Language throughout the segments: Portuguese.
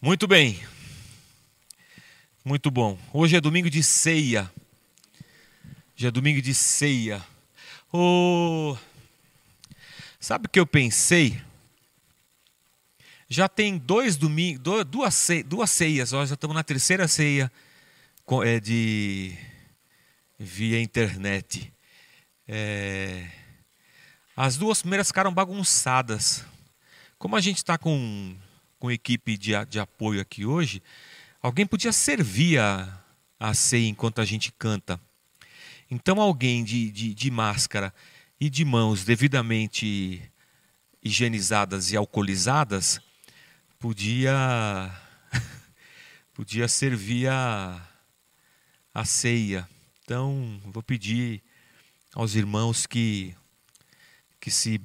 Muito bem. Muito bom. Hoje é domingo de ceia. Hoje é domingo de ceia. Oh, sabe o que eu pensei? Já tem dois domingos, duas, duas ceias, nós já estamos na terceira ceia é, de via internet. É, as duas primeiras ficaram bagunçadas. Como a gente está com com equipe de, de apoio aqui hoje, alguém podia servir a, a ceia enquanto a gente canta. Então, alguém de, de, de máscara e de mãos devidamente higienizadas e alcoolizadas podia podia servir a, a ceia. Então, vou pedir aos irmãos que que se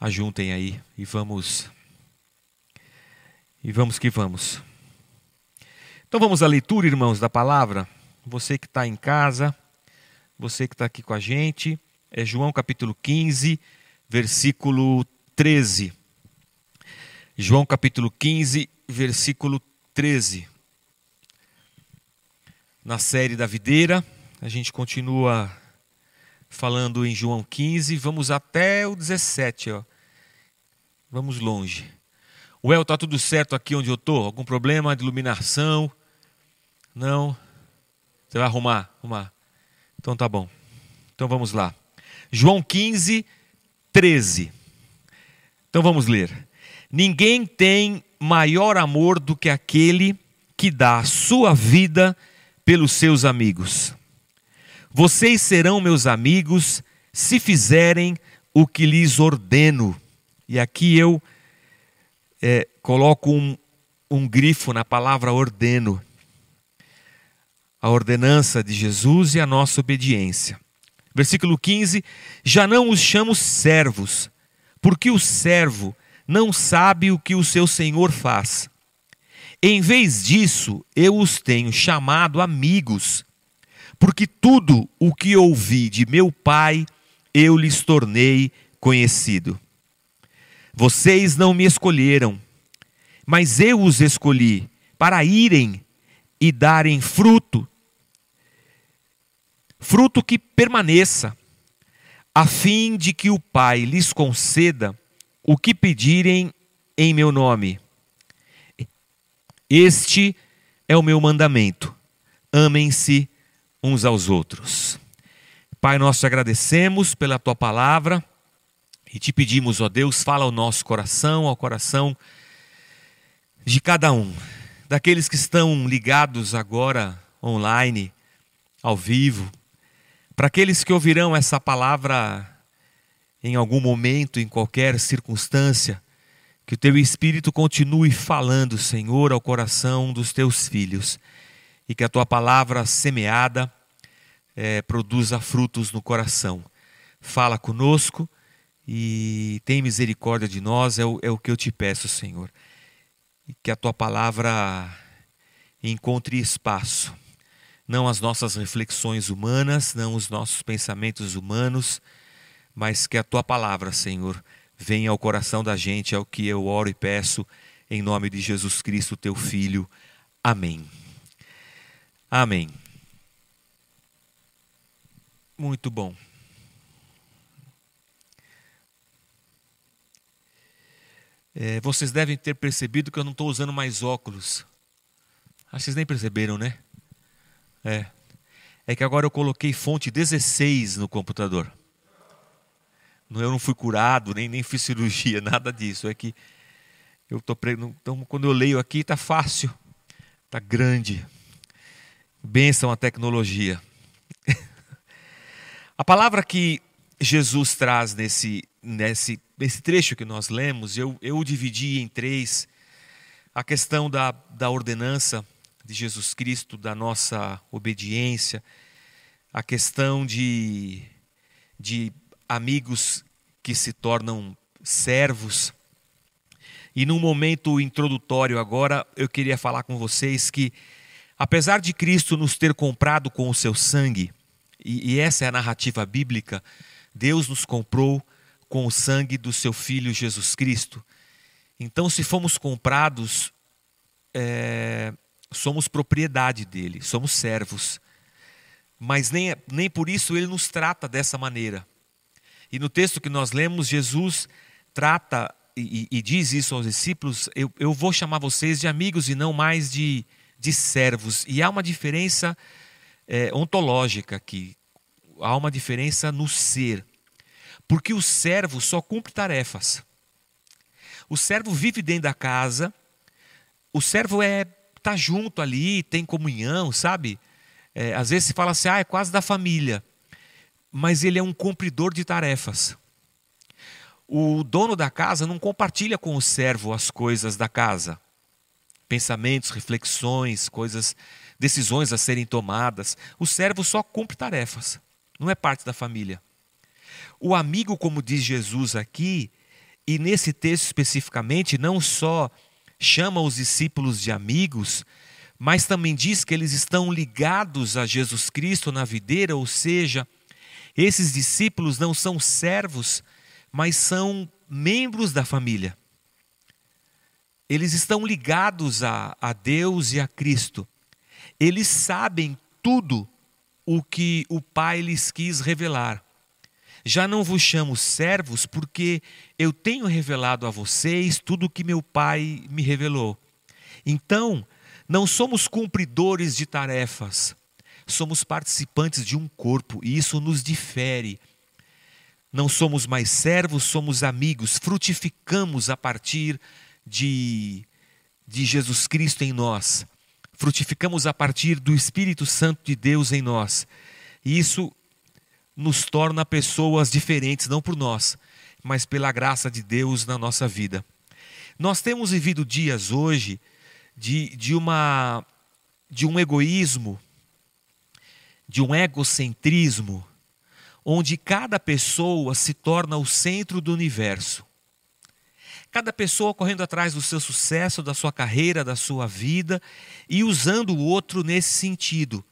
ajuntem aí e vamos e vamos que vamos. Então vamos à leitura, irmãos, da palavra. Você que está em casa, você que está aqui com a gente, é João capítulo 15, versículo 13. João capítulo 15, versículo 13. Na série da videira, a gente continua falando em João 15, vamos até o 17, ó. Vamos longe. Well, tá tudo certo aqui onde eu tô? Algum problema de iluminação? Não. Você vai arrumar, arrumar. Então tá bom. Então vamos lá. João 15, 13. Então vamos ler. Ninguém tem maior amor do que aquele que dá a sua vida pelos seus amigos. Vocês serão meus amigos se fizerem o que lhes ordeno. E aqui eu é, coloco um, um grifo na palavra ordeno. A ordenança de Jesus e a nossa obediência. Versículo 15: Já não os chamo servos, porque o servo não sabe o que o seu senhor faz. Em vez disso, eu os tenho chamado amigos, porque tudo o que ouvi de meu Pai eu lhes tornei conhecido. Vocês não me escolheram, mas eu os escolhi para irem e darem fruto, fruto que permaneça, a fim de que o Pai lhes conceda o que pedirem em meu nome. Este é o meu mandamento: amem-se uns aos outros. Pai, nós te agradecemos pela tua palavra e te pedimos, ó Deus, fala ao nosso coração, ao coração de cada um, daqueles que estão ligados agora online, ao vivo, para aqueles que ouvirão essa palavra em algum momento, em qualquer circunstância, que o teu Espírito continue falando, Senhor, ao coração dos teus filhos e que a tua palavra semeada é, produza frutos no coração. Fala conosco e tem misericórdia de nós, é o, é o que eu te peço, Senhor. E que a tua palavra encontre espaço, não as nossas reflexões humanas, não os nossos pensamentos humanos, mas que a tua palavra, Senhor, venha ao coração da gente, é o que eu oro e peço, em nome de Jesus Cristo, teu Filho. Amém. Amém. Muito bom. É, vocês devem ter percebido que eu não estou usando mais óculos. Acho que vocês nem perceberam, né? É. É que agora eu coloquei fonte 16 no computador. Eu não fui curado, nem, nem fiz cirurgia, nada disso. É que eu tô então quando eu leio aqui está fácil, está grande. Benção a tecnologia. a palavra que Jesus traz nesse, nesse esse trecho que nós lemos, eu, eu o dividi em três. A questão da, da ordenança de Jesus Cristo, da nossa obediência, a questão de, de amigos que se tornam servos. E num momento introdutório agora, eu queria falar com vocês que, apesar de Cristo nos ter comprado com o seu sangue, e, e essa é a narrativa bíblica, Deus nos comprou com o sangue do seu Filho Jesus Cristo. Então, se fomos comprados, é, somos propriedade dele, somos servos. Mas nem, nem por isso ele nos trata dessa maneira. E no texto que nós lemos, Jesus trata e, e, diz isso aos discípulos: eu, eu, vou chamar vocês de amigos e não mais de, de servos. E há uma diferença é, ontológica aqui, há uma diferença no ser. Porque o servo só cumpre tarefas. O servo vive dentro da casa, o servo é tá junto ali, tem comunhão, sabe? É, às vezes se fala assim, ah, é quase da família. Mas ele é um cumpridor de tarefas. O dono da casa não compartilha com o servo as coisas da casa. Pensamentos, reflexões, coisas, decisões a serem tomadas. O servo só cumpre tarefas. Não é parte da família. O amigo, como diz Jesus aqui, e nesse texto especificamente, não só chama os discípulos de amigos, mas também diz que eles estão ligados a Jesus Cristo na videira, ou seja, esses discípulos não são servos, mas são membros da família. Eles estão ligados a, a Deus e a Cristo. Eles sabem tudo o que o Pai lhes quis revelar. Já não vos chamo servos, porque eu tenho revelado a vocês tudo o que meu Pai me revelou. Então, não somos cumpridores de tarefas, somos participantes de um corpo, e isso nos difere não somos mais servos, somos amigos, frutificamos a partir de, de Jesus Cristo em nós, frutificamos a partir do Espírito Santo de Deus em nós. E isso nos torna pessoas diferentes, não por nós, mas pela graça de Deus na nossa vida. Nós temos vivido dias hoje de, de, uma, de um egoísmo, de um egocentrismo, onde cada pessoa se torna o centro do universo. Cada pessoa correndo atrás do seu sucesso, da sua carreira, da sua vida e usando o outro nesse sentido.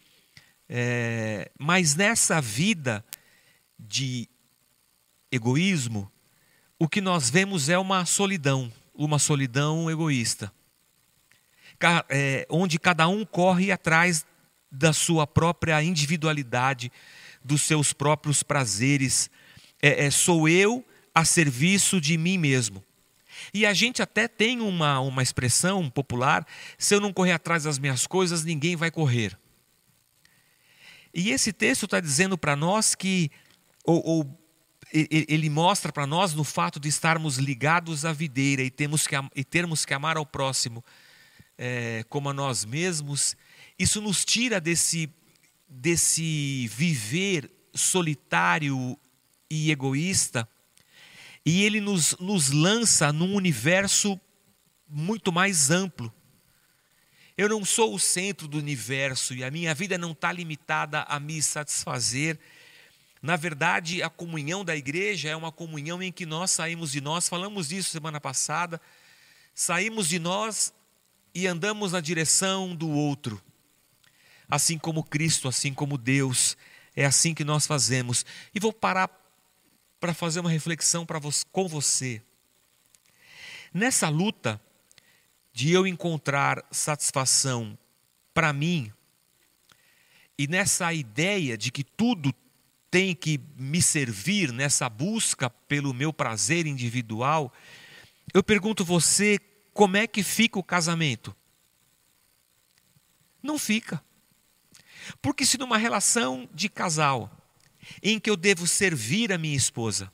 É, mas nessa vida de egoísmo, o que nós vemos é uma solidão, uma solidão egoísta, é, onde cada um corre atrás da sua própria individualidade, dos seus próprios prazeres. É, é, sou eu a serviço de mim mesmo. E a gente até tem uma, uma expressão popular: se eu não correr atrás das minhas coisas, ninguém vai correr. E esse texto está dizendo para nós que, ou, ou ele mostra para nós no fato de estarmos ligados à videira e, temos que, e termos que amar ao próximo é, como a nós mesmos, isso nos tira desse desse viver solitário e egoísta, e ele nos, nos lança num universo muito mais amplo. Eu não sou o centro do universo e a minha vida não está limitada a me satisfazer. Na verdade, a comunhão da igreja é uma comunhão em que nós saímos de nós, falamos disso semana passada, saímos de nós e andamos na direção do outro assim como Cristo, assim como Deus. É assim que nós fazemos. E vou parar para fazer uma reflexão você, com você. Nessa luta de eu encontrar satisfação para mim, e nessa ideia de que tudo tem que me servir, nessa busca pelo meu prazer individual, eu pergunto você como é que fica o casamento? Não fica. Porque se numa relação de casal, em que eu devo servir a minha esposa,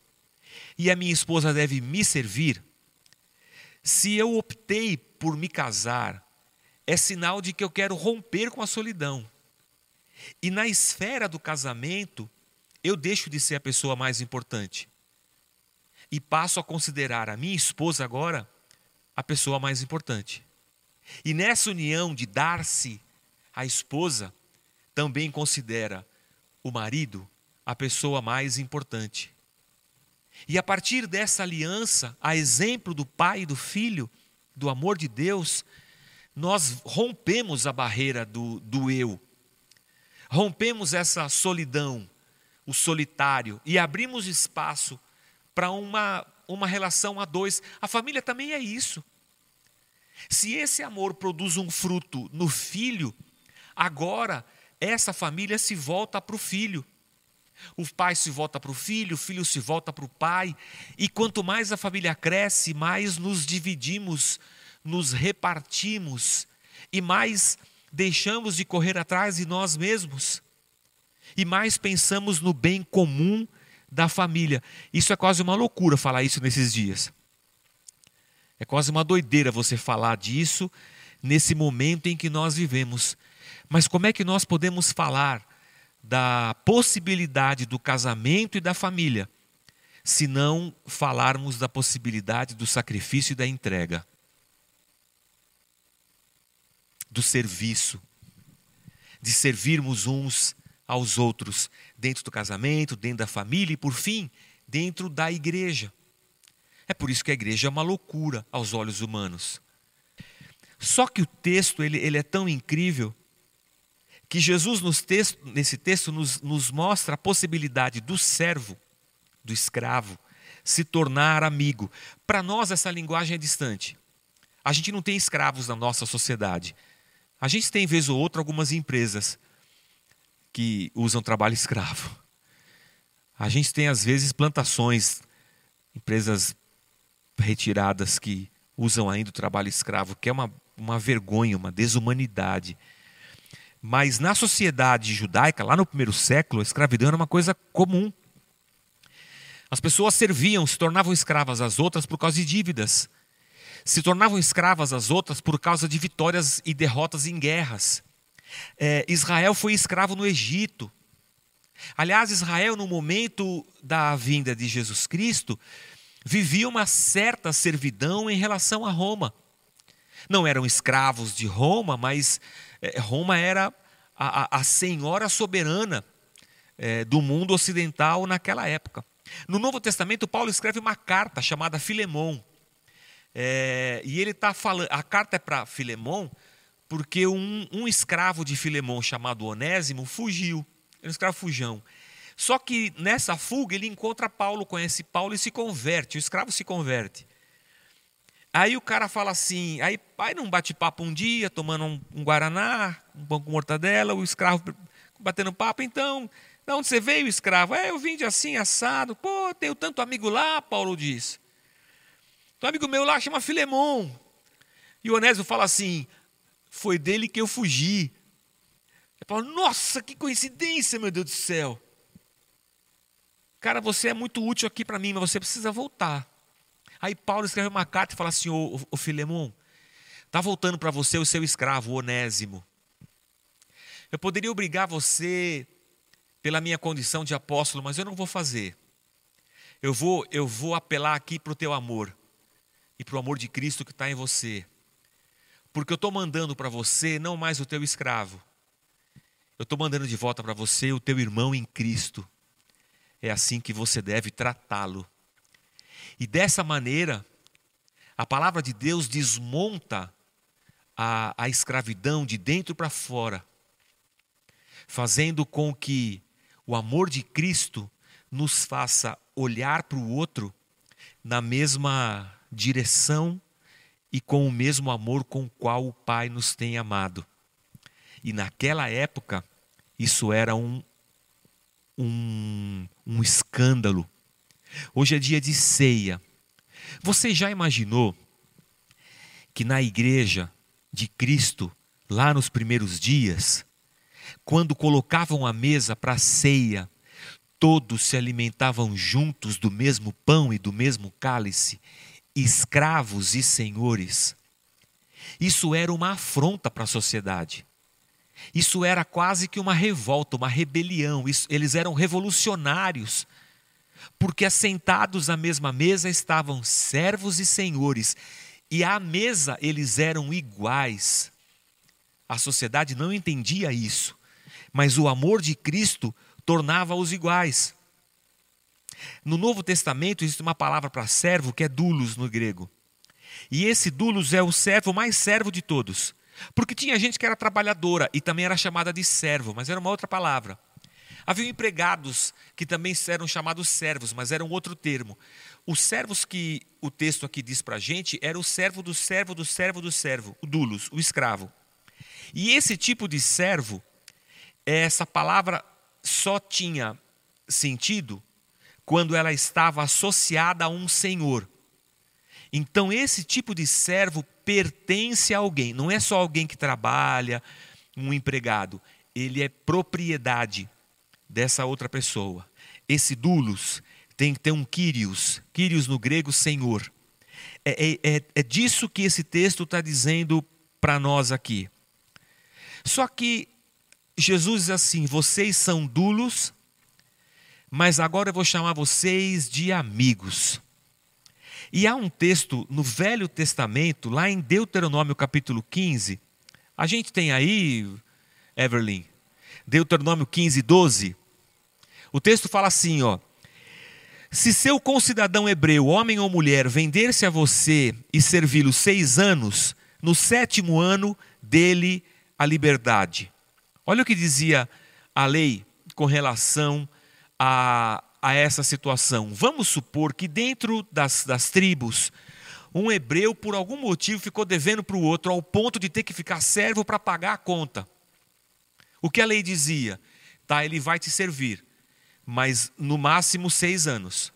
e a minha esposa deve me servir, se eu optei por me casar, é sinal de que eu quero romper com a solidão. E na esfera do casamento, eu deixo de ser a pessoa mais importante. E passo a considerar a minha esposa agora a pessoa mais importante. E nessa união de dar-se à esposa, também considera o marido a pessoa mais importante. E a partir dessa aliança, a exemplo do pai e do filho, do amor de Deus, nós rompemos a barreira do, do eu, rompemos essa solidão, o solitário, e abrimos espaço para uma, uma relação a dois. A família também é isso. Se esse amor produz um fruto no filho, agora essa família se volta para o filho. O pai se volta para o filho, o filho se volta para o pai, e quanto mais a família cresce, mais nos dividimos, nos repartimos, e mais deixamos de correr atrás de nós mesmos, e mais pensamos no bem comum da família. Isso é quase uma loucura falar isso nesses dias. É quase uma doideira você falar disso nesse momento em que nós vivemos. Mas como é que nós podemos falar da possibilidade do casamento e da família, se não falarmos da possibilidade do sacrifício e da entrega, do serviço, de servirmos uns aos outros, dentro do casamento, dentro da família e, por fim, dentro da igreja. É por isso que a igreja é uma loucura aos olhos humanos. Só que o texto ele, ele é tão incrível que Jesus, texto, nesse texto, nos, nos mostra a possibilidade do servo, do escravo, se tornar amigo. Para nós, essa linguagem é distante. A gente não tem escravos na nossa sociedade. A gente tem, vez ou outra, algumas empresas que usam trabalho escravo. A gente tem, às vezes, plantações, empresas retiradas que usam ainda o trabalho escravo, que é uma, uma vergonha, uma desumanidade. Mas na sociedade judaica, lá no primeiro século, a escravidão era uma coisa comum. As pessoas serviam, se tornavam escravas às outras por causa de dívidas. Se tornavam escravas às outras por causa de vitórias e derrotas em guerras. É, Israel foi escravo no Egito. Aliás, Israel, no momento da vinda de Jesus Cristo, vivia uma certa servidão em relação a Roma. Não eram escravos de Roma, mas é, Roma era a, a, a senhora soberana é, do mundo ocidental naquela época. No Novo Testamento, Paulo escreve uma carta chamada Filemão. É, e ele está falando, a carta é para Filemão, porque um, um, escravo de Filemão chamado Onésimo fugiu. É um escravo fujão. Só que nessa fuga ele encontra Paulo, conhece Paulo e se converte. O escravo se converte. Aí o cara fala assim, aí pai não bate papo um dia, tomando um, um guaraná, um pão com mortadela, o escravo batendo papo, então, de onde você veio, escravo? É, eu vim de assim, assado. Pô, tenho tanto amigo lá, Paulo diz. Tem um amigo meu lá chama Filemon. E o Onésio fala assim, foi dele que eu fugi. Eu falo, nossa, que coincidência, meu Deus do céu. Cara, você é muito útil aqui para mim, mas você precisa voltar. Aí Paulo escreve uma carta e fala assim: Ô, ô Filemon, está voltando para você o seu escravo, o Onésimo. Eu poderia obrigar você pela minha condição de apóstolo, mas eu não vou fazer. Eu vou, eu vou apelar aqui para o teu amor e para o amor de Cristo que está em você. Porque eu estou mandando para você não mais o teu escravo, eu estou mandando de volta para você o teu irmão em Cristo. É assim que você deve tratá-lo. E dessa maneira, a palavra de Deus desmonta a, a escravidão de dentro para fora, fazendo com que o amor de Cristo nos faça olhar para o outro na mesma direção e com o mesmo amor com o qual o Pai nos tem amado. E naquela época, isso era um, um, um escândalo, Hoje é dia de ceia. Você já imaginou que na igreja de Cristo, lá nos primeiros dias, quando colocavam a mesa para a ceia, todos se alimentavam juntos do mesmo pão e do mesmo cálice, escravos e senhores. Isso era uma afronta para a sociedade. Isso era quase que uma revolta, uma rebelião. Isso, eles eram revolucionários porque assentados à mesma mesa estavam servos e senhores, e à mesa eles eram iguais. A sociedade não entendia isso, mas o amor de Cristo tornava-os iguais. No Novo Testamento existe uma palavra para servo que é dulos no grego. E esse dulos é o servo mais servo de todos. Porque tinha gente que era trabalhadora e também era chamada de servo, mas era uma outra palavra. Havia empregados que também eram chamados servos, mas eram outro termo. Os servos que o texto aqui diz para a gente era o servo do servo do servo do servo, o dulos, o escravo. E esse tipo de servo, essa palavra só tinha sentido quando ela estava associada a um senhor. Então, esse tipo de servo pertence a alguém, não é só alguém que trabalha, um empregado, ele é propriedade dessa outra pessoa. Esse dulos tem que ter um Kyrios, Kyrios no grego, Senhor. É, é, é, é disso que esse texto está dizendo para nós aqui. Só que Jesus diz assim: vocês são dulos, mas agora eu vou chamar vocês de amigos. E há um texto no Velho Testamento, lá em Deuteronômio capítulo 15, a gente tem aí, Everlyn, Deuteronômio 15, 12. O texto fala assim, ó. Se seu concidadão hebreu, homem ou mulher, vender-se a você e servi-lo seis anos, no sétimo ano dele a liberdade. Olha o que dizia a lei com relação a, a essa situação. Vamos supor que dentro das, das tribos, um hebreu, por algum motivo, ficou devendo para o outro, ao ponto de ter que ficar servo para pagar a conta. O que a lei dizia? Tá, ele vai te servir, mas no máximo seis anos.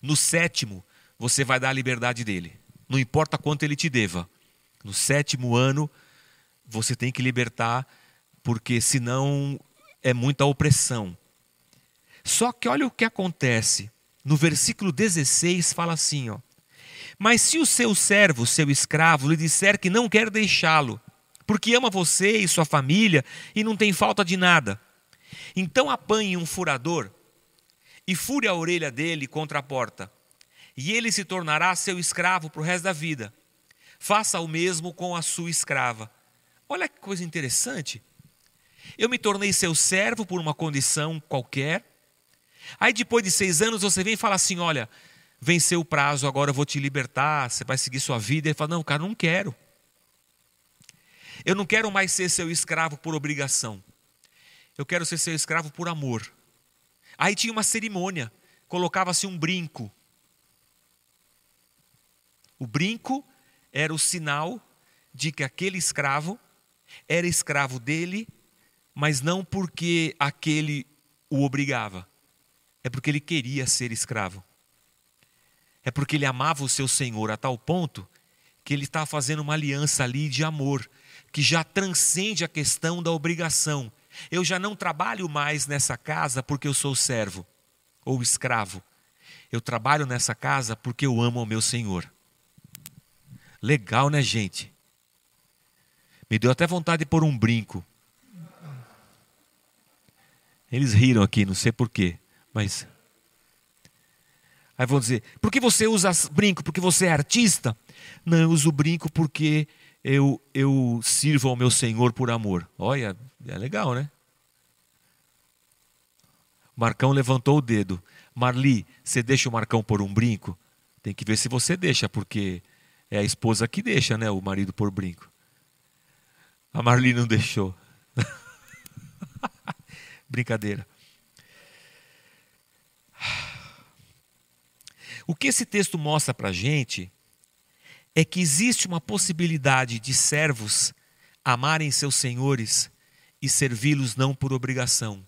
No sétimo, você vai dar a liberdade dele. Não importa quanto ele te deva. No sétimo ano, você tem que libertar, porque senão é muita opressão. Só que olha o que acontece. No versículo 16 fala assim, ó: mas se o seu servo, seu escravo, lhe disser que não quer deixá-lo, porque ama você e sua família e não tem falta de nada, então apanhe um furador e fure a orelha dele contra a porta, e ele se tornará seu escravo para o resto da vida. Faça o mesmo com a sua escrava. Olha que coisa interessante. Eu me tornei seu servo por uma condição qualquer. Aí depois de seis anos você vem e fala assim: olha, venceu o prazo, agora eu vou te libertar, você vai seguir sua vida. Ele fala: Não, cara, não quero. Eu não quero mais ser seu escravo por obrigação. Eu quero ser seu escravo por amor. Aí tinha uma cerimônia, colocava-se um brinco. O brinco era o sinal de que aquele escravo era escravo dele, mas não porque aquele o obrigava, é porque ele queria ser escravo é porque ele amava o seu Senhor a tal ponto que ele está fazendo uma aliança ali de amor, que já transcende a questão da obrigação. Eu já não trabalho mais nessa casa porque eu sou servo ou escravo. Eu trabalho nessa casa porque eu amo o meu Senhor. Legal, né, gente? Me deu até vontade de pôr um brinco. Eles riram aqui, não sei porquê, mas Aí vão dizer: por que você usa brinco? Porque você é artista? Não, eu uso brinco porque eu, eu sirvo ao meu Senhor por amor. Olha, é legal, né? Marcão levantou o dedo. Marli, você deixa o Marcão por um brinco? Tem que ver se você deixa, porque é a esposa que deixa, né? O marido por brinco. A Marli não deixou. Brincadeira. O que esse texto mostra para a gente é que existe uma possibilidade de servos amarem seus senhores e servi-los não por obrigação.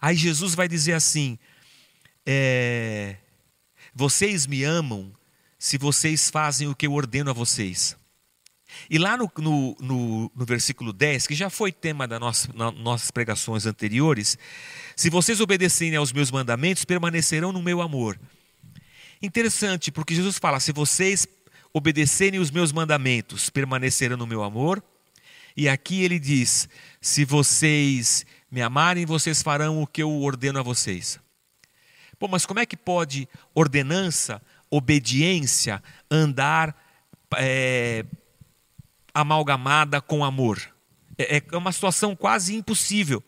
Aí Jesus vai dizer assim: é, vocês me amam se vocês fazem o que eu ordeno a vocês. E lá no, no, no, no versículo 10, que já foi tema das nossa, nossas pregações anteriores, se vocês obedecerem aos meus mandamentos, permanecerão no meu amor. Interessante, porque Jesus fala: se vocês obedecerem os meus mandamentos, permanecerão no meu amor. E aqui ele diz: se vocês me amarem, vocês farão o que eu ordeno a vocês. Pô, mas como é que pode ordenança, obediência, andar é, amalgamada com amor? É, é uma situação quase impossível.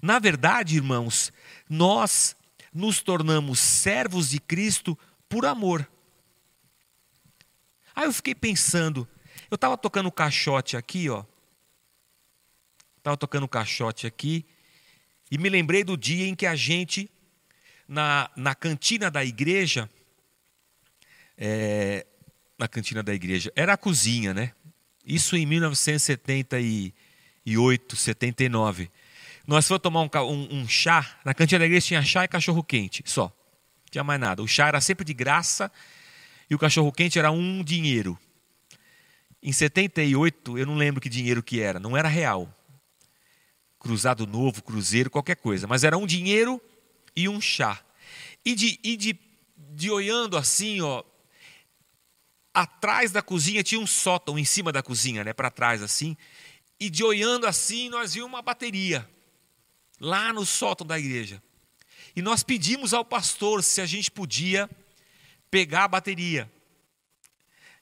Na verdade, irmãos, nós nos tornamos servos de Cristo por amor. Aí eu fiquei pensando, eu estava tocando caixote aqui, ó. Estava tocando caixote aqui, E me lembrei do dia em que a gente, na, na cantina da igreja, é, na cantina da igreja, era a cozinha, né? Isso em 1978, 79. Nós fomos tomar um, um, um, chá, na cantina da igreja tinha chá e cachorro quente, só. Não tinha mais nada. O chá era sempre de graça e o cachorro quente era um dinheiro. Em 78, eu não lembro que dinheiro que era, não era real cruzado novo, cruzeiro, qualquer coisa. Mas era um dinheiro e um chá. E de, e de, de olhando assim, ó, atrás da cozinha tinha um sótão em cima da cozinha, né, para trás assim. E de olhando assim, nós vimos uma bateria lá no sótão da igreja. E nós pedimos ao pastor se a gente podia pegar a bateria.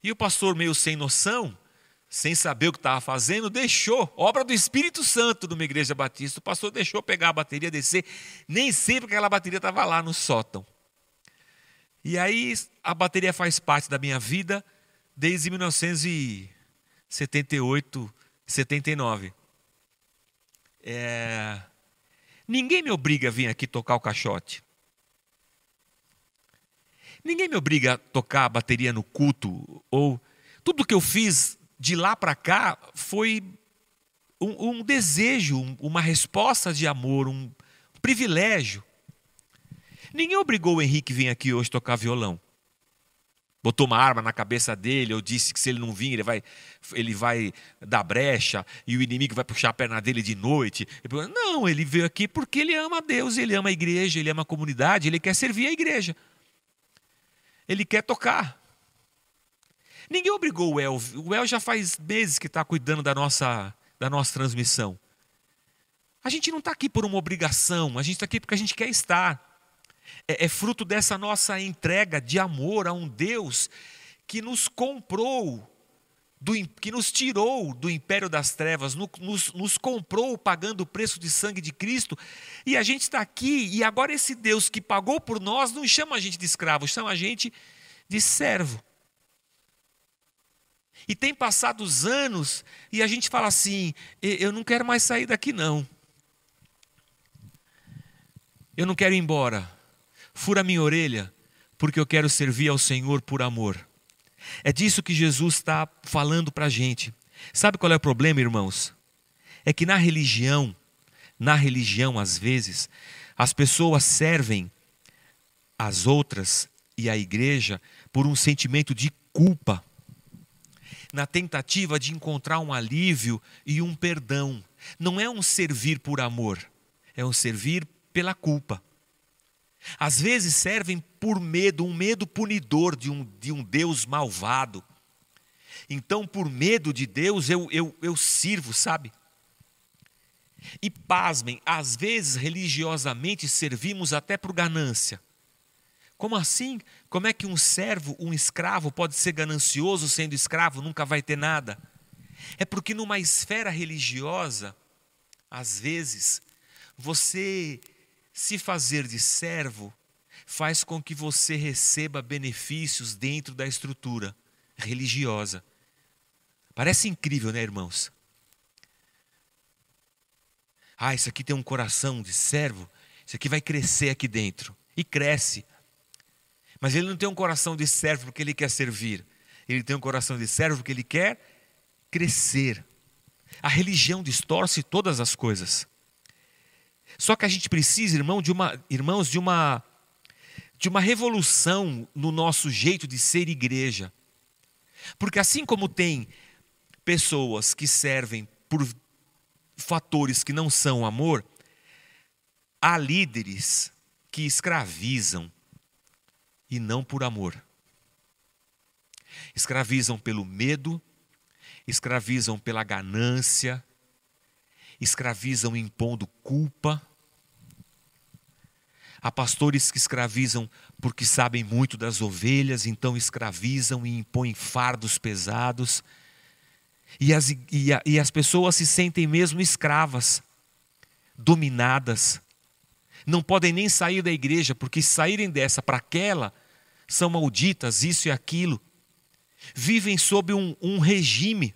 E o pastor, meio sem noção, sem saber o que estava fazendo, deixou, obra do Espírito Santo de uma igreja batista, o pastor deixou pegar a bateria, descer, nem sempre aquela bateria estava lá no sótão. E aí a bateria faz parte da minha vida desde 1978, 79. É... Ninguém me obriga a vir aqui tocar o caixote. Ninguém me obriga a tocar a bateria no culto, ou tudo que eu fiz de lá para cá foi um, um desejo, um, uma resposta de amor, um privilégio. Ninguém obrigou o Henrique a vir aqui hoje tocar violão. Botou uma arma na cabeça dele, ou disse que se ele não vir, ele vai, ele vai dar brecha e o inimigo vai puxar a perna dele de noite. Não, ele veio aqui porque ele ama Deus, ele ama a igreja, ele ama a comunidade, ele quer servir a igreja. Ele quer tocar. Ninguém obrigou o El. O El já faz meses que está cuidando da nossa, da nossa transmissão. A gente não está aqui por uma obrigação, a gente está aqui porque a gente quer estar. É, é fruto dessa nossa entrega de amor a um Deus que nos comprou, do, que nos tirou do império das trevas, no, nos, nos comprou pagando o preço de sangue de Cristo, e a gente está aqui, e agora esse Deus que pagou por nós não chama a gente de escravo, chama a gente de servo. E tem passado os anos e a gente fala assim: eu não quero mais sair daqui, não. Eu não quero ir embora. Fura minha orelha, porque eu quero servir ao Senhor por amor. É disso que Jesus está falando para a gente. Sabe qual é o problema, irmãos? É que na religião, na religião, às vezes, as pessoas servem as outras e a igreja por um sentimento de culpa na tentativa de encontrar um alívio e um perdão. Não é um servir por amor, é um servir pela culpa. Às vezes servem por medo, um medo punidor de um, de um Deus malvado. Então, por medo de Deus, eu, eu, eu sirvo, sabe? E pasmem, às vezes religiosamente servimos até por ganância. Como assim? Como é que um servo, um escravo, pode ser ganancioso sendo escravo, nunca vai ter nada? É porque numa esfera religiosa, às vezes, você se fazer de servo faz com que você receba benefícios dentro da estrutura religiosa. Parece incrível, né, irmãos? Ah, isso aqui tem um coração de servo, isso aqui vai crescer aqui dentro. E cresce. Mas ele não tem um coração de servo porque ele quer servir. Ele tem um coração de servo porque ele quer crescer. A religião distorce todas as coisas. Só que a gente precisa, irmão, de uma, irmãos, de uma de uma revolução no nosso jeito de ser igreja. Porque assim como tem pessoas que servem por fatores que não são amor, há líderes que escravizam, e não por amor. Escravizam pelo medo, escravizam pela ganância, escravizam impondo culpa. Há pastores que escravizam porque sabem muito das ovelhas, então escravizam e impõem fardos pesados. E as, e, a, e as pessoas se sentem mesmo escravas, dominadas. Não podem nem sair da igreja, porque saírem dessa para aquela, são malditas, isso e aquilo. Vivem sob um, um regime.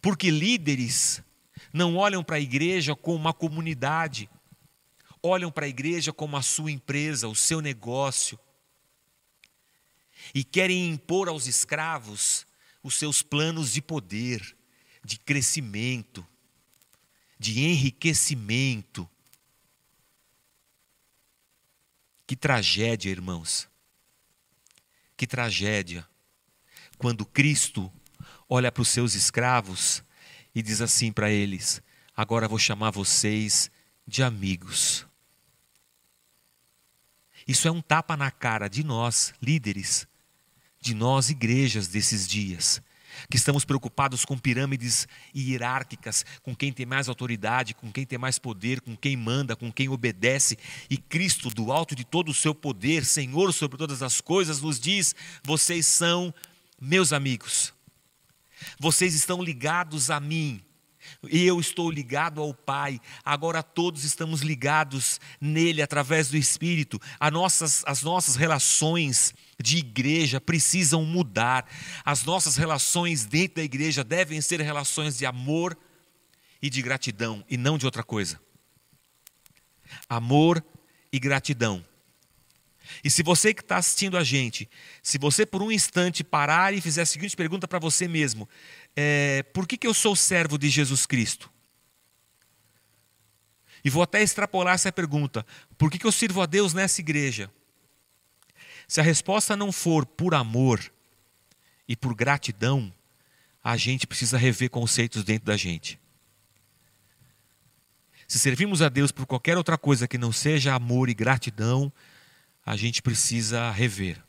Porque líderes não olham para a igreja como uma comunidade, olham para a igreja como a sua empresa, o seu negócio, e querem impor aos escravos os seus planos de poder, de crescimento, de enriquecimento. Que tragédia, irmãos. Que tragédia. Quando Cristo olha para os seus escravos e diz assim para eles: Agora vou chamar vocês de amigos. Isso é um tapa na cara de nós, líderes, de nós, igrejas desses dias, que estamos preocupados com pirâmides hierárquicas, com quem tem mais autoridade, com quem tem mais poder, com quem manda, com quem obedece, e Cristo, do alto de todo o seu poder, Senhor sobre todas as coisas, nos diz: vocês são meus amigos, vocês estão ligados a mim. Eu estou ligado ao Pai, agora todos estamos ligados nele através do Espírito. As nossas, as nossas relações de igreja precisam mudar. As nossas relações dentro da igreja devem ser relações de amor e de gratidão, e não de outra coisa. Amor e gratidão. E se você que está assistindo a gente, se você por um instante parar e fizer a seguinte pergunta para você mesmo: é, por que, que eu sou servo de Jesus Cristo? E vou até extrapolar essa pergunta: por que, que eu sirvo a Deus nessa igreja? Se a resposta não for por amor e por gratidão, a gente precisa rever conceitos dentro da gente. Se servimos a Deus por qualquer outra coisa que não seja amor e gratidão, a gente precisa rever.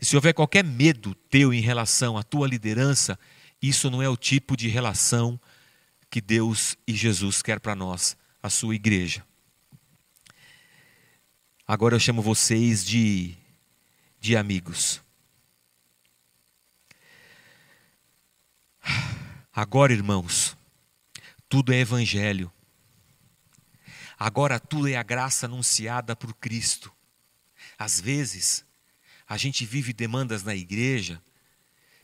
E se houver qualquer medo teu em relação à tua liderança, isso não é o tipo de relação que Deus e Jesus quer para nós, a sua igreja. Agora eu chamo vocês de, de amigos. Agora, irmãos, tudo é evangelho. Agora tudo é a graça anunciada por Cristo. Às vezes, a gente vive demandas na igreja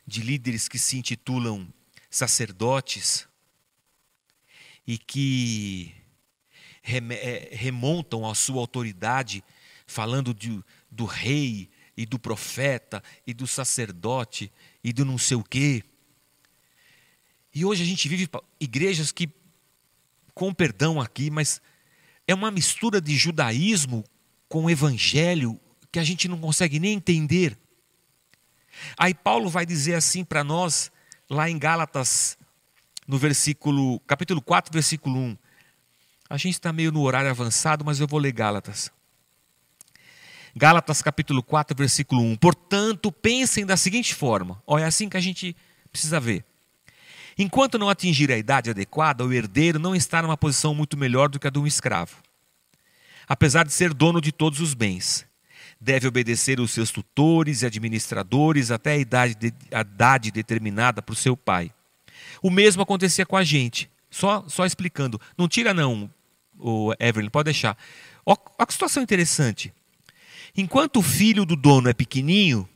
de líderes que se intitulam sacerdotes e que é, remontam a sua autoridade, falando de, do rei e do profeta e do sacerdote e do não sei o quê. E hoje a gente vive igrejas que, com perdão aqui, mas é uma mistura de judaísmo com evangelho que a gente não consegue nem entender. Aí Paulo vai dizer assim para nós, lá em Gálatas, no versículo, capítulo 4, versículo 1. A gente está meio no horário avançado, mas eu vou ler Gálatas. Gálatas capítulo 4, versículo 1. Portanto, pensem da seguinte forma: olha, é assim que a gente precisa ver. Enquanto não atingir a idade adequada, o herdeiro não está numa posição muito melhor do que a de um escravo. Apesar de ser dono de todos os bens, deve obedecer os seus tutores e administradores até a idade, de, a idade determinada por seu pai. O mesmo acontecia com a gente. Só, só explicando. Não tira, não, o Evelyn, pode deixar. Olha que situação interessante. Enquanto o filho do dono é pequenininho,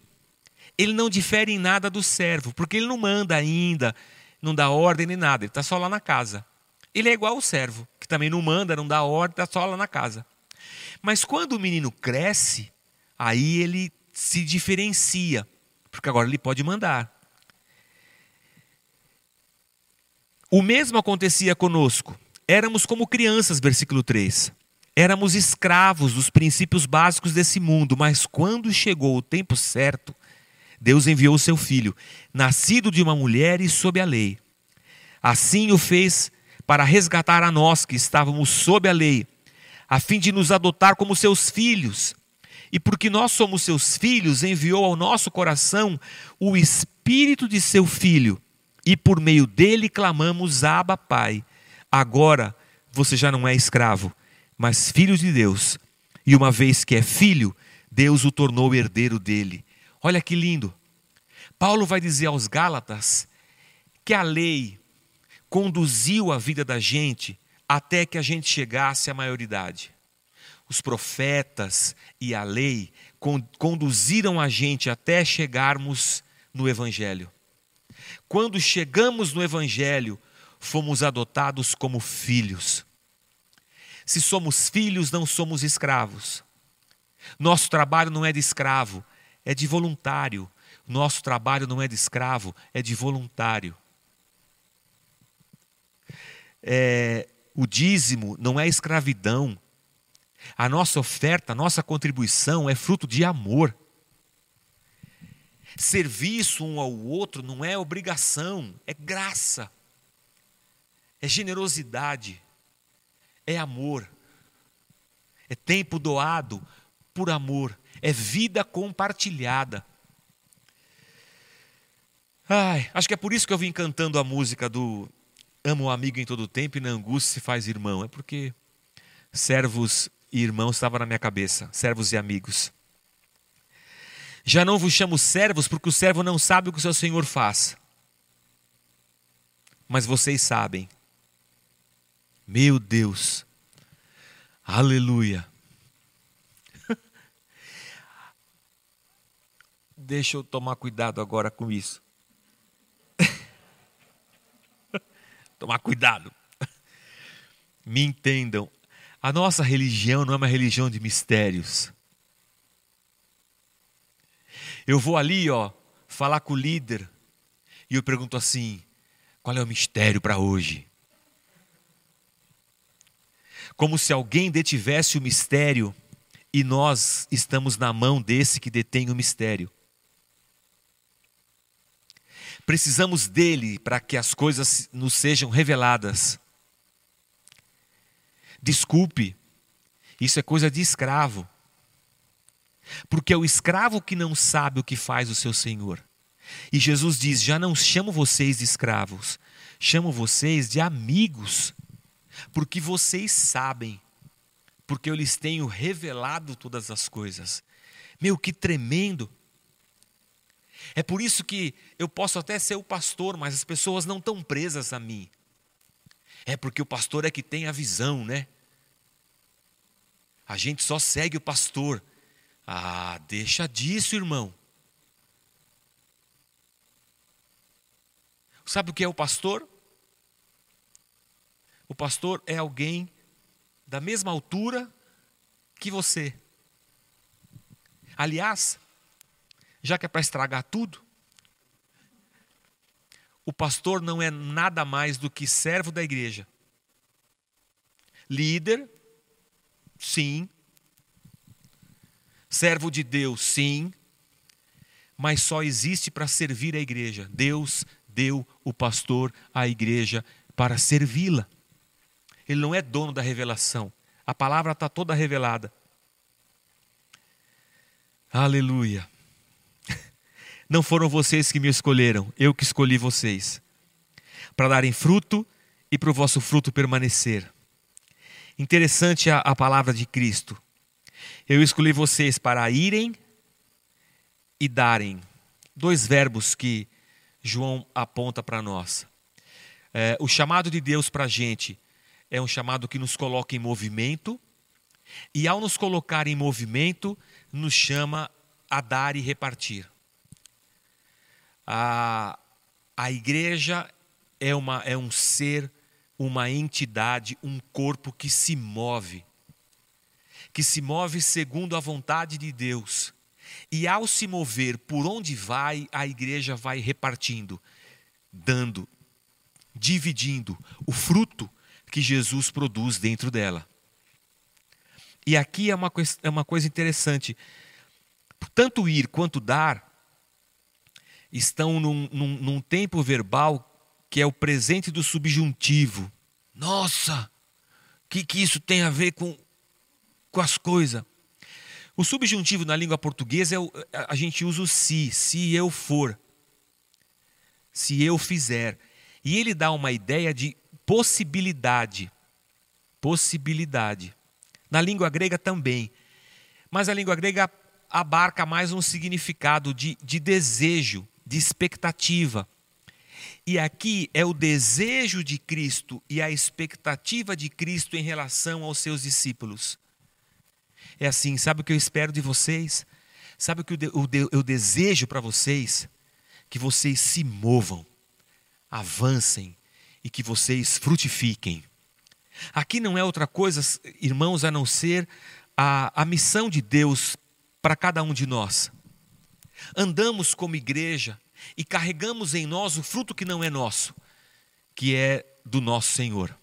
ele não difere em nada do servo, porque ele não manda ainda, não dá ordem nem nada, ele está só lá na casa. Ele é igual ao servo, que também não manda, não dá ordem, está só lá na casa. Mas quando o menino cresce, aí ele se diferencia, porque agora ele pode mandar. O mesmo acontecia conosco. Éramos como crianças, versículo 3. Éramos escravos dos princípios básicos desse mundo, mas quando chegou o tempo certo, Deus enviou o seu filho, nascido de uma mulher e sob a lei. Assim o fez para resgatar a nós que estávamos sob a lei, a fim de nos adotar como seus filhos. E porque nós somos seus filhos, enviou ao nosso coração o espírito de seu filho, e por meio dele clamamos: Abba, Pai. Agora você já não é escravo, mas filho de Deus. E uma vez que é filho, Deus o tornou herdeiro dele. Olha que lindo. Paulo vai dizer aos Gálatas que a lei conduziu a vida da gente até que a gente chegasse à maioridade. Os profetas e a lei conduziram a gente até chegarmos no Evangelho. Quando chegamos no Evangelho, fomos adotados como filhos. Se somos filhos, não somos escravos. Nosso trabalho não é de escravo, é de voluntário. Nosso trabalho não é de escravo, é de voluntário. É, o dízimo não é escravidão. A nossa oferta, a nossa contribuição é fruto de amor. Serviço um ao outro não é obrigação, é graça, é generosidade, é amor, é tempo doado por amor, é vida compartilhada. Ai, acho que é por isso que eu vim cantando a música do Amo o amigo em todo tempo e na angústia se faz irmão. É porque servos e irmãos estava na minha cabeça, servos e amigos. Já não vos chamo servos, porque o servo não sabe o que o seu senhor faz. Mas vocês sabem. Meu Deus. Aleluia. Deixa eu tomar cuidado agora com isso. tomar cuidado. Me entendam. A nossa religião não é uma religião de mistérios. Eu vou ali, ó, falar com o líder e eu pergunto assim: qual é o mistério para hoje? Como se alguém detivesse o mistério e nós estamos na mão desse que detém o mistério. Precisamos dele para que as coisas nos sejam reveladas. Desculpe, isso é coisa de escravo. Porque é o escravo que não sabe o que faz o seu senhor. E Jesus diz: Já não chamo vocês de escravos, chamo vocês de amigos, porque vocês sabem, porque eu lhes tenho revelado todas as coisas. Meu, que tremendo! É por isso que eu posso até ser o pastor, mas as pessoas não estão presas a mim. É porque o pastor é que tem a visão, né? A gente só segue o pastor. Ah, deixa disso, irmão. Sabe o que é o pastor? O pastor é alguém da mesma altura que você. Aliás, já que é para estragar tudo, o pastor não é nada mais do que servo da igreja. Líder, sim, Servo de Deus, sim, mas só existe para servir a igreja. Deus deu o pastor à igreja para servi-la. Ele não é dono da revelação. A palavra está toda revelada. Aleluia. Não foram vocês que me escolheram, eu que escolhi vocês, para darem fruto e para o vosso fruto permanecer. Interessante a, a palavra de Cristo. Eu escolhi vocês para irem e darem. Dois verbos que João aponta para nós. É, o chamado de Deus para a gente é um chamado que nos coloca em movimento, e ao nos colocar em movimento, nos chama a dar e repartir. A, a igreja é, uma, é um ser, uma entidade, um corpo que se move que se move segundo a vontade de Deus. E ao se mover por onde vai, a igreja vai repartindo, dando, dividindo o fruto que Jesus produz dentro dela. E aqui é uma, é uma coisa interessante. Tanto ir quanto dar estão num, num, num tempo verbal que é o presente do subjuntivo. Nossa, o que, que isso tem a ver com com as coisas. O subjuntivo na língua portuguesa é o, a gente usa o se, se eu for, se eu fizer. E ele dá uma ideia de possibilidade. Possibilidade. Na língua grega também. Mas a língua grega abarca mais um significado de, de desejo, de expectativa. E aqui é o desejo de Cristo e a expectativa de Cristo em relação aos seus discípulos é assim: sabe o que eu espero de vocês? Sabe o que eu desejo para vocês? Que vocês se movam, avancem e que vocês frutifiquem. Aqui não é outra coisa, irmãos, a não ser a, a missão de Deus para cada um de nós. Andamos como igreja e carregamos em nós o fruto que não é nosso, que é do nosso Senhor.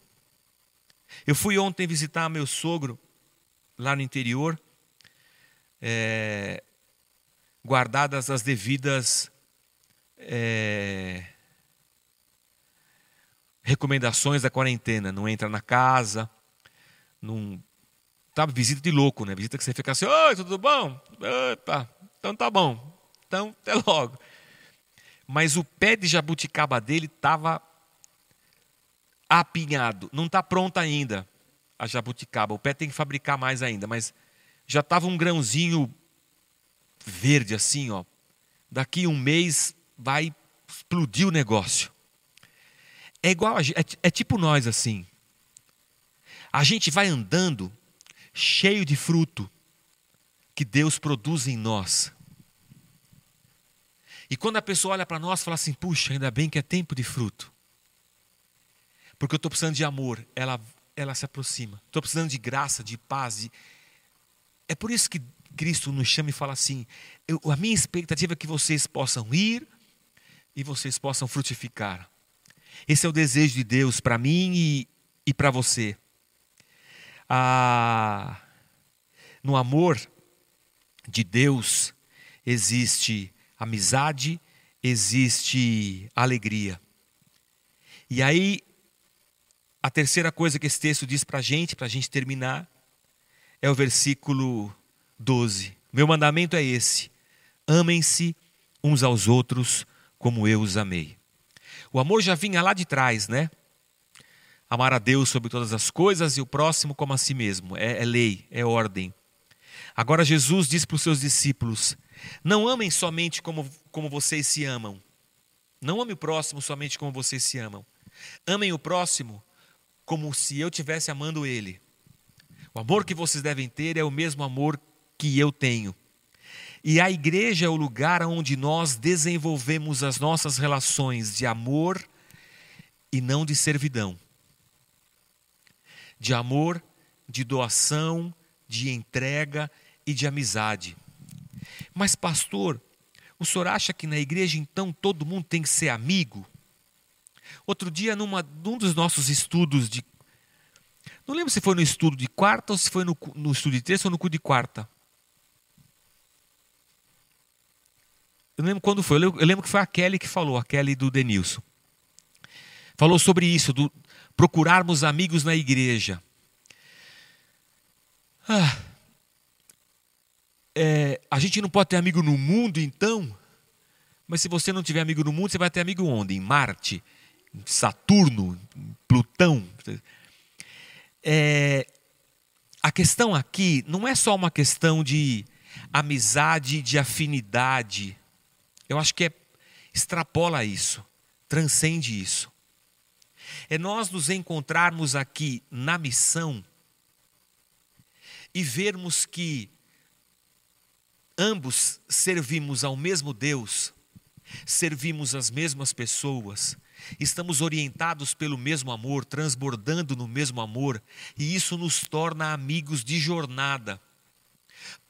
Eu fui ontem visitar meu sogro lá no interior, é, guardadas as devidas é, recomendações da quarentena. Não entra na casa, não. Tá, visita de louco, né? Visita que você fica assim, oi, tudo bom? Opa, então tá bom. Então, até logo. Mas o pé de jabuticaba dele estava apinhado. Não está pronta ainda a jabuticaba. O pé tem que fabricar mais ainda, mas já estava um grãozinho verde assim, ó. Daqui um mês vai explodir o negócio. É igual, é, é tipo nós assim. A gente vai andando cheio de fruto que Deus produz em nós. E quando a pessoa olha para nós, fala assim: puxa, ainda bem que é tempo de fruto. Porque eu estou precisando de amor, ela, ela se aproxima. Estou precisando de graça, de paz. De... É por isso que Cristo nos chama e fala assim: eu, a minha expectativa é que vocês possam ir e vocês possam frutificar. Esse é o desejo de Deus para mim e, e para você. Ah, no amor de Deus existe amizade, existe alegria. E aí, a terceira coisa que esse texto diz para a gente, para a gente terminar, é o versículo 12. Meu mandamento é esse: amem-se uns aos outros como eu os amei. O amor já vinha lá de trás, né? Amar a Deus sobre todas as coisas e o próximo como a si mesmo. É, é lei, é ordem. Agora Jesus diz para os seus discípulos: não amem somente como, como vocês se amam. Não ame o próximo somente como vocês se amam. Amem o próximo como se eu estivesse amando ele. O amor que vocês devem ter é o mesmo amor que eu tenho. E a igreja é o lugar onde nós desenvolvemos as nossas relações de amor e não de servidão. De amor, de doação, de entrega e de amizade. Mas, pastor, o senhor acha que na igreja então todo mundo tem que ser amigo? Outro dia, numa, num dos nossos estudos de. Não lembro se foi no estudo de quarta ou se foi no, no estudo de terça ou no cu de quarta. Eu lembro quando foi, eu lembro que foi a Kelly que falou, a Kelly do Denilson. Falou sobre isso, do procurarmos amigos na igreja. Ah, é, a gente não pode ter amigo no mundo, então? Mas se você não tiver amigo no mundo, você vai ter amigo onde? Em Marte, em Saturno, em Plutão. É, a questão aqui não é só uma questão de amizade, de afinidade eu acho que é, extrapola isso, transcende isso. É nós nos encontrarmos aqui na missão e vermos que ambos servimos ao mesmo Deus, servimos as mesmas pessoas, estamos orientados pelo mesmo amor, transbordando no mesmo amor, e isso nos torna amigos de jornada.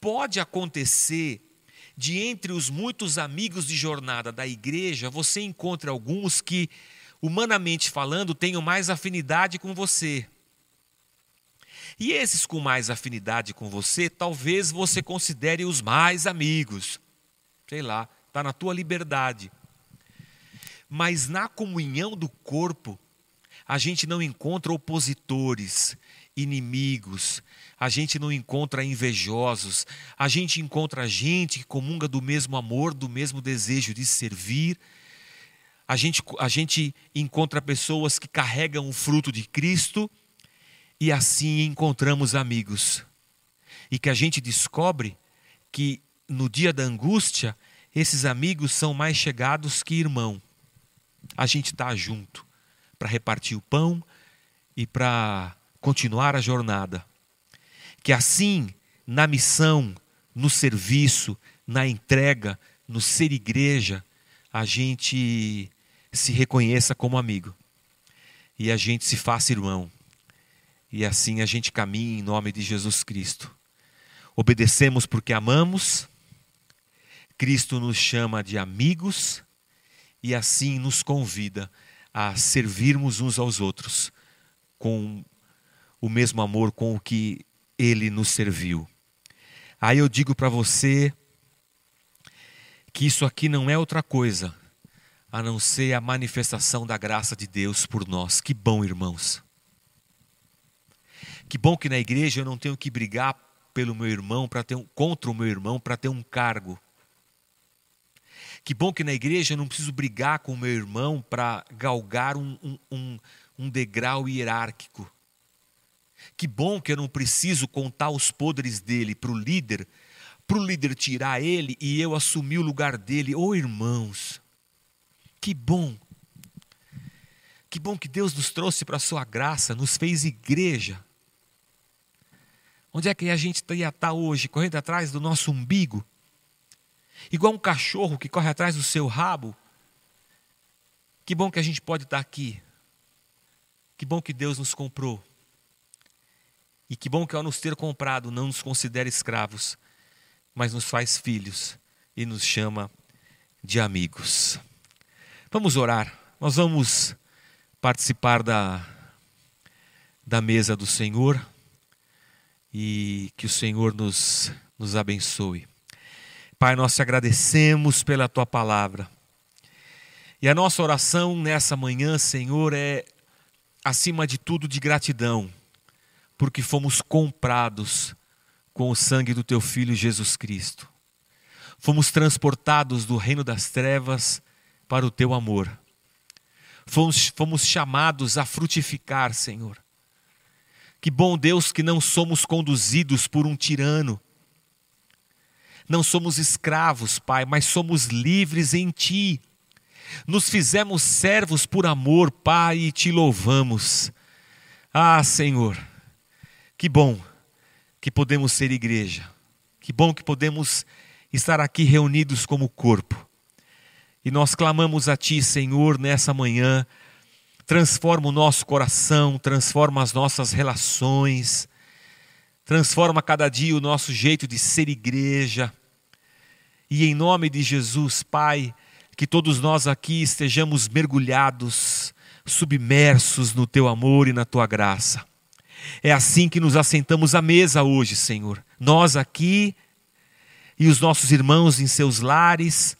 Pode acontecer de entre os muitos amigos de jornada da igreja, você encontra alguns que, humanamente falando, tenham mais afinidade com você. E esses com mais afinidade com você, talvez você considere os mais amigos. Sei lá, está na tua liberdade. Mas na comunhão do corpo, a gente não encontra opositores, inimigos, a gente não encontra invejosos, a gente encontra gente que comunga do mesmo amor, do mesmo desejo de servir. A gente, a gente encontra pessoas que carregam o fruto de Cristo e assim encontramos amigos. E que a gente descobre que no dia da angústia, esses amigos são mais chegados que irmão. A gente está junto para repartir o pão e para continuar a jornada. Que assim, na missão, no serviço, na entrega, no ser igreja, a gente se reconheça como amigo. e a gente se faça irmão. E assim a gente caminha em nome de Jesus Cristo. Obedecemos porque amamos, Cristo nos chama de amigos e assim nos convida a servirmos uns aos outros com o mesmo amor com o que ele nos serviu. Aí eu digo para você que isso aqui não é outra coisa a não ser a manifestação da graça de Deus por nós. Que bom, irmãos. Que bom que na igreja eu não tenho que brigar pelo meu irmão para ter um, contra o meu irmão para ter um cargo. Que bom que na igreja eu não preciso brigar com o meu irmão para galgar um, um, um, um degrau hierárquico. Que bom que eu não preciso contar os podres dele para o líder, para o líder tirar ele e eu assumir o lugar dele. Ô oh, irmãos, que bom. Que bom que Deus nos trouxe para a sua graça, nos fez igreja. Onde é que a gente ia estar hoje? Correndo atrás do nosso umbigo? Igual um cachorro que corre atrás do seu rabo? Que bom que a gente pode estar aqui. Que bom que Deus nos comprou. E que bom que ao nos ter comprado não nos considera escravos, mas nos faz filhos e nos chama de amigos. Vamos orar. Nós vamos participar da, da mesa do Senhor e que o Senhor nos, nos abençoe. Pai, nós te agradecemos pela tua palavra. E a nossa oração nessa manhã, Senhor, é acima de tudo de gratidão, porque fomos comprados com o sangue do teu filho Jesus Cristo. Fomos transportados do reino das trevas para o teu amor. Fomos, fomos chamados a frutificar, Senhor. Que bom Deus que não somos conduzidos por um tirano. Não somos escravos, Pai, mas somos livres em Ti. Nos fizemos servos por amor, Pai, e te louvamos. Ah, Senhor, que bom que podemos ser igreja. Que bom que podemos estar aqui reunidos como corpo. E nós clamamos a Ti, Senhor, nessa manhã. Transforma o nosso coração, transforma as nossas relações, transforma cada dia o nosso jeito de ser igreja. E em nome de Jesus, Pai, que todos nós aqui estejamos mergulhados, submersos no teu amor e na tua graça. É assim que nos assentamos à mesa hoje, Senhor. Nós aqui e os nossos irmãos em seus lares,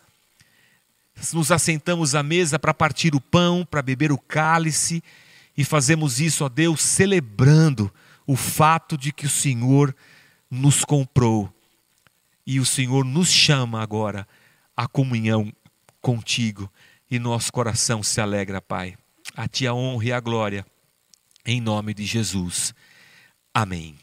nos assentamos à mesa para partir o pão, para beber o cálice e fazemos isso, ó Deus, celebrando o fato de que o Senhor nos comprou e o Senhor nos chama agora à comunhão contigo e nosso coração se alegra, Pai. A Ti a honra e a glória, em nome de Jesus. Amém.